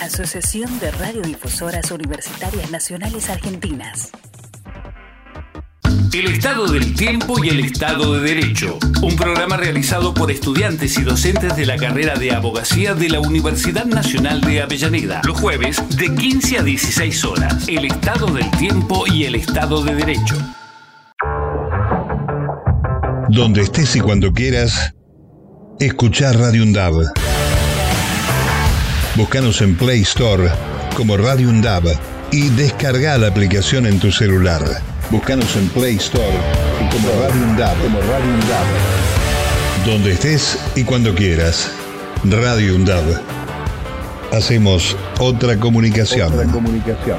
S14: Asociación de Radiodifusoras Universitarias Nacionales Argentinas.
S2: El Estado del Tiempo y el Estado de Derecho, un programa realizado por estudiantes y docentes de la carrera de abogacía de la Universidad Nacional de Avellaneda, los jueves de 15 a 16 horas. El Estado del Tiempo y el Estado de Derecho.
S9: Donde estés y cuando quieras, escuchar Radio Undab. Búscanos en Play Store como Radio Undab y descarga la aplicación en tu celular. Búscanos en Play Store como Radio Undab, como Radio Undab. Donde estés y cuando quieras. Radio Undab. Hacemos otra comunicación.
S10: Otra comunicación.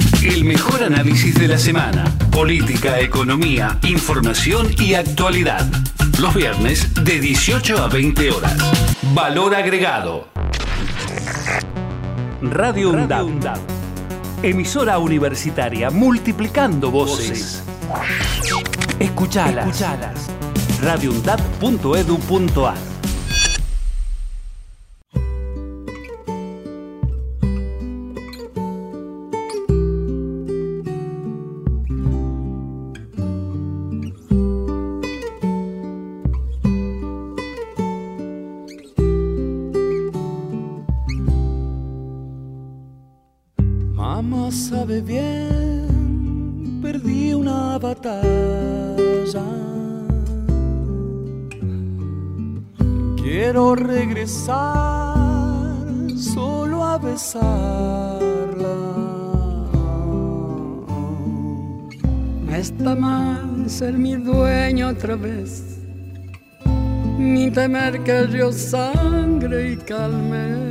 S2: El mejor análisis de la semana. Política, economía, información y actualidad. Los viernes de 18 a 20 horas. Valor Agregado. Radio UNDAB. Emisora universitaria multiplicando voces. Escuchalas. Escuchalas.
S15: Quiero regresar solo a besarla.
S16: No está mal ser mi dueño otra vez, ni temer que yo sangre y calme.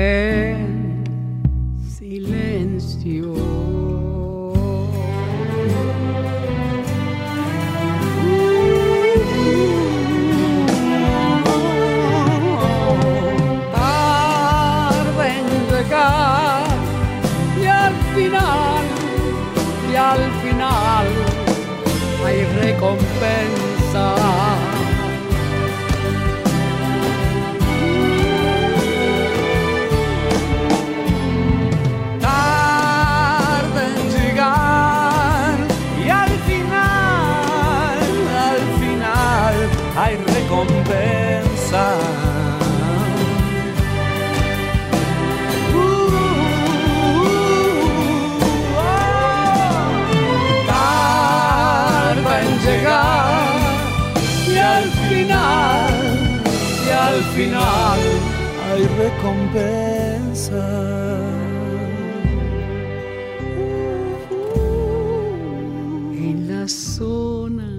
S16: en silencio. Tarde en y al final, y al final hay recompensa.
S15: Recompensa. en
S16: la zona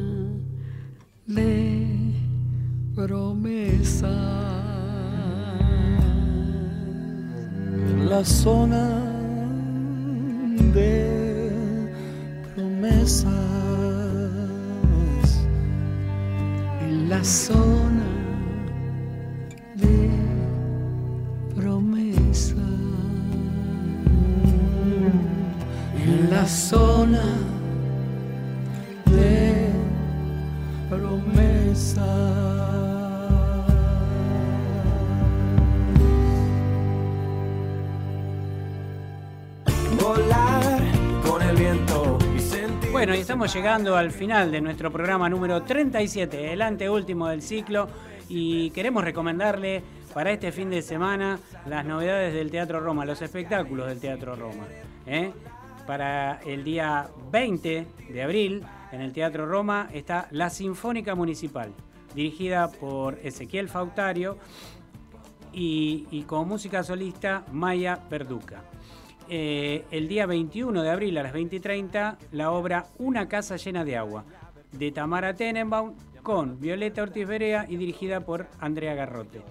S16: de promesa.
S15: la zona de promesas.
S16: En la zona
S6: estamos llegando al final de nuestro programa número 37, el anteúltimo del ciclo, y queremos recomendarle para este fin de semana las novedades del Teatro Roma, los espectáculos del Teatro Roma. ¿eh? Para el día 20 de abril, en el Teatro Roma, está la Sinfónica Municipal, dirigida por Ezequiel Fautario y, y como música solista Maya Perduca. Eh, el día 21 de abril a las 20 y 30 la obra Una casa llena de agua de Tamara Tenenbaum con Violeta Ortiz Berea y dirigida por Andrea Garrote.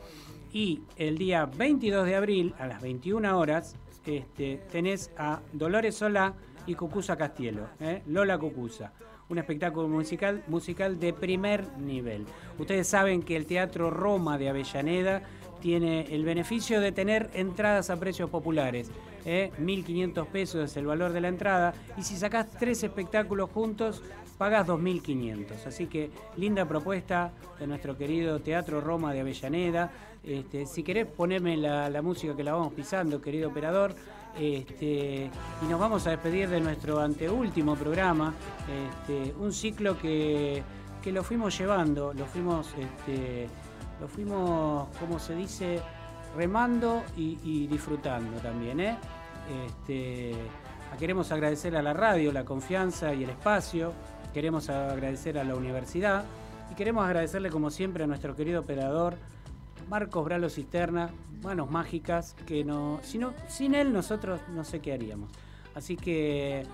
S6: Y el día 22 de abril a las 21 horas este, tenés a Dolores Solá y Cucusa Castielo, ¿eh? Lola Cucusa. Un espectáculo musical, musical de primer nivel. Ustedes saben que el Teatro Roma de Avellaneda tiene el beneficio de tener entradas a precios populares. ¿eh? 1.500 pesos es el valor de la entrada y si sacás tres espectáculos juntos pagas 2.500. Así que linda propuesta de nuestro querido Teatro Roma de Avellaneda. Este, si querés ponerme la, música que la vamos pisando, querido operador. Este, y nos vamos a despedir de nuestro anteúltimo programa, este, un ciclo que, que lo fuimos llevando, lo fuimos, lo fuimos, como se dice, remando y, disfrutando también. ¿eh? Este, queremos agradecer a la radio la confianza y el espacio, queremos agradecer a la universidad y queremos agradecerle como siempre a nuestro querido operador Marcos Bralo Cisterna, manos mágicas, que no, si no, sin él nosotros no sé qué haríamos. Así que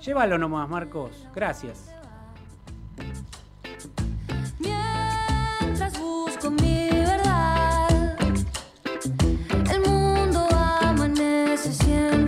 S6: llévalo nomás, Marcos. Gracias. 实现